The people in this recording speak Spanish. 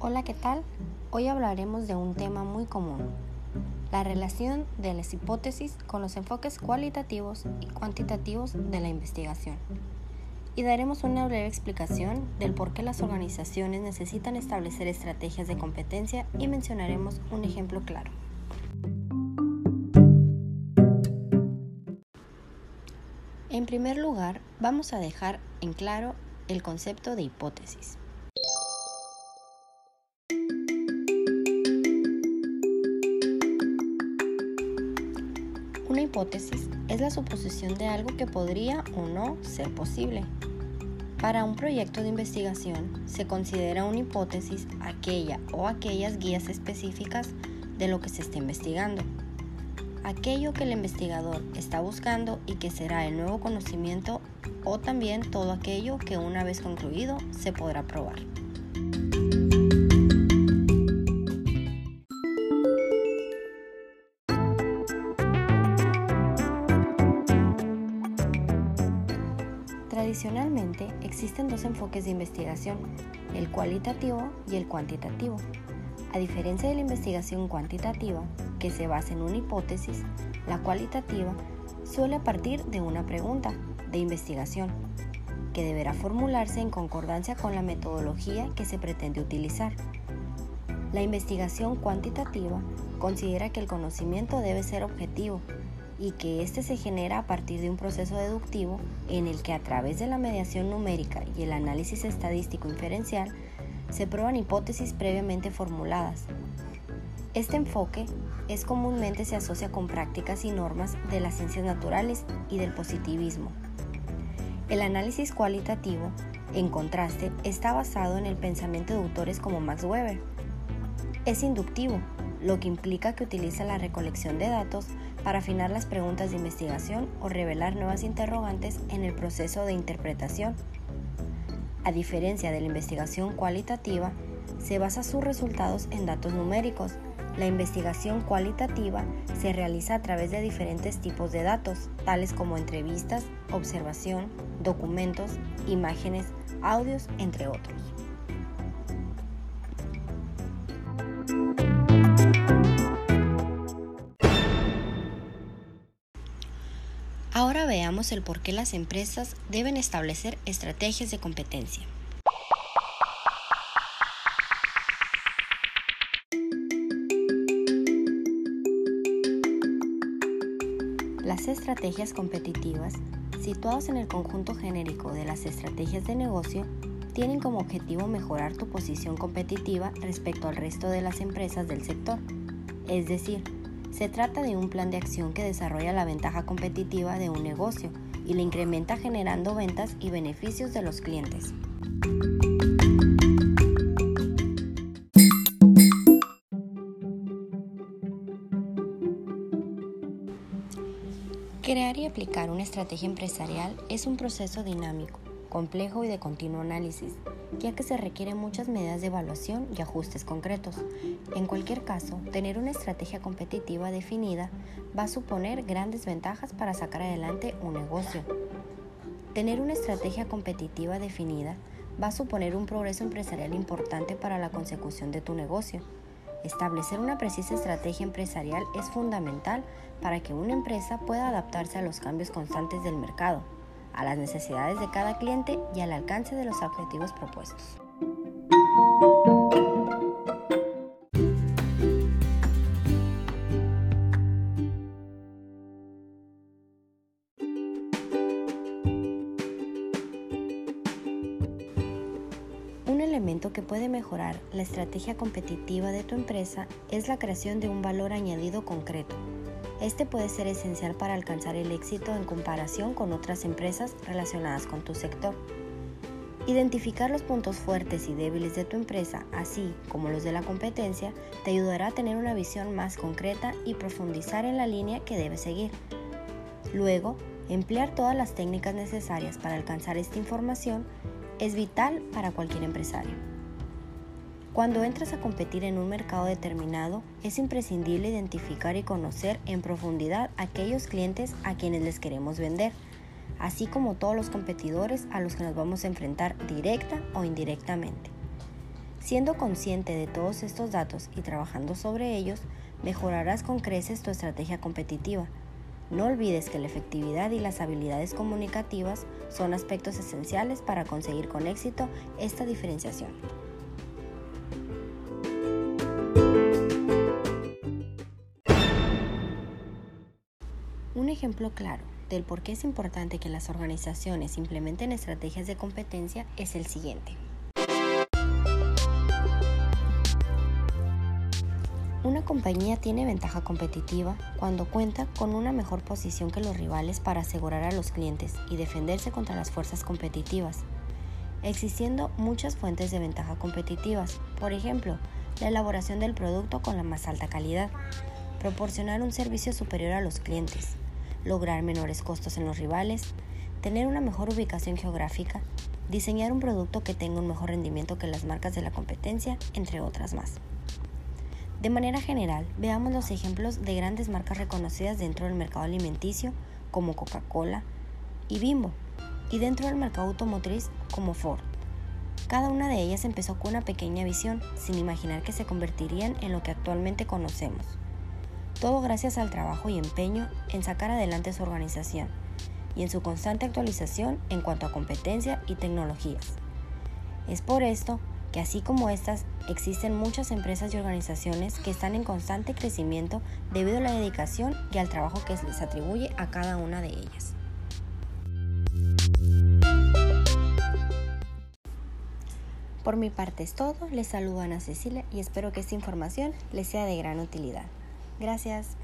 Hola, ¿qué tal? Hoy hablaremos de un tema muy común, la relación de las hipótesis con los enfoques cualitativos y cuantitativos de la investigación. Y daremos una breve explicación del por qué las organizaciones necesitan establecer estrategias de competencia y mencionaremos un ejemplo claro. En primer lugar, vamos a dejar en claro el concepto de hipótesis. Hipótesis es la suposición de algo que podría o no ser posible. Para un proyecto de investigación se considera una hipótesis aquella o aquellas guías específicas de lo que se está investigando. Aquello que el investigador está buscando y que será el nuevo conocimiento o también todo aquello que una vez concluido se podrá probar. Tradicionalmente existen dos enfoques de investigación, el cualitativo y el cuantitativo. A diferencia de la investigación cuantitativa, que se basa en una hipótesis, la cualitativa suele partir de una pregunta de investigación, que deberá formularse en concordancia con la metodología que se pretende utilizar. La investigación cuantitativa considera que el conocimiento debe ser objetivo y que éste se genera a partir de un proceso deductivo en el que a través de la mediación numérica y el análisis estadístico inferencial se prueban hipótesis previamente formuladas. Este enfoque es comúnmente se asocia con prácticas y normas de las ciencias naturales y del positivismo. El análisis cualitativo, en contraste, está basado en el pensamiento de autores como Max Weber. Es inductivo, lo que implica que utiliza la recolección de datos para afinar las preguntas de investigación o revelar nuevas interrogantes en el proceso de interpretación. A diferencia de la investigación cualitativa, se basa sus resultados en datos numéricos. La investigación cualitativa se realiza a través de diferentes tipos de datos, tales como entrevistas, observación, documentos, imágenes, audios, entre otros. Ahora veamos el por qué las empresas deben establecer estrategias de competencia. Las estrategias competitivas, situadas en el conjunto genérico de las estrategias de negocio, tienen como objetivo mejorar tu posición competitiva respecto al resto de las empresas del sector, es decir, se trata de un plan de acción que desarrolla la ventaja competitiva de un negocio y le incrementa generando ventas y beneficios de los clientes. Crear y aplicar una estrategia empresarial es un proceso dinámico complejo y de continuo análisis, ya que se requieren muchas medidas de evaluación y ajustes concretos. En cualquier caso, tener una estrategia competitiva definida va a suponer grandes ventajas para sacar adelante un negocio. Tener una estrategia competitiva definida va a suponer un progreso empresarial importante para la consecución de tu negocio. Establecer una precisa estrategia empresarial es fundamental para que una empresa pueda adaptarse a los cambios constantes del mercado a las necesidades de cada cliente y al alcance de los objetivos propuestos. Un elemento que puede mejorar la estrategia competitiva de tu empresa es la creación de un valor añadido concreto este puede ser esencial para alcanzar el éxito en comparación con otras empresas relacionadas con tu sector. Identificar los puntos fuertes y débiles de tu empresa, así como los de la competencia, te ayudará a tener una visión más concreta y profundizar en la línea que debes seguir. Luego, emplear todas las técnicas necesarias para alcanzar esta información es vital para cualquier empresario. Cuando entras a competir en un mercado determinado, es imprescindible identificar y conocer en profundidad aquellos clientes a quienes les queremos vender, así como todos los competidores a los que nos vamos a enfrentar directa o indirectamente. Siendo consciente de todos estos datos y trabajando sobre ellos, mejorarás con creces tu estrategia competitiva. No olvides que la efectividad y las habilidades comunicativas son aspectos esenciales para conseguir con éxito esta diferenciación. Un ejemplo claro del por qué es importante que las organizaciones implementen estrategias de competencia es el siguiente. Una compañía tiene ventaja competitiva cuando cuenta con una mejor posición que los rivales para asegurar a los clientes y defenderse contra las fuerzas competitivas, existiendo muchas fuentes de ventaja competitivas, por ejemplo, la elaboración del producto con la más alta calidad, proporcionar un servicio superior a los clientes, lograr menores costos en los rivales, tener una mejor ubicación geográfica, diseñar un producto que tenga un mejor rendimiento que las marcas de la competencia, entre otras más. De manera general, veamos los ejemplos de grandes marcas reconocidas dentro del mercado alimenticio como Coca-Cola y Bimbo, y dentro del mercado automotriz como Ford. Cada una de ellas empezó con una pequeña visión, sin imaginar que se convertirían en lo que actualmente conocemos. Todo gracias al trabajo y empeño en sacar adelante su organización y en su constante actualización en cuanto a competencia y tecnologías. Es por esto que así como estas, existen muchas empresas y organizaciones que están en constante crecimiento debido a la dedicación y al trabajo que se les atribuye a cada una de ellas. Por mi parte es todo, les saludo a Ana Cecilia y espero que esta información les sea de gran utilidad. Gracias.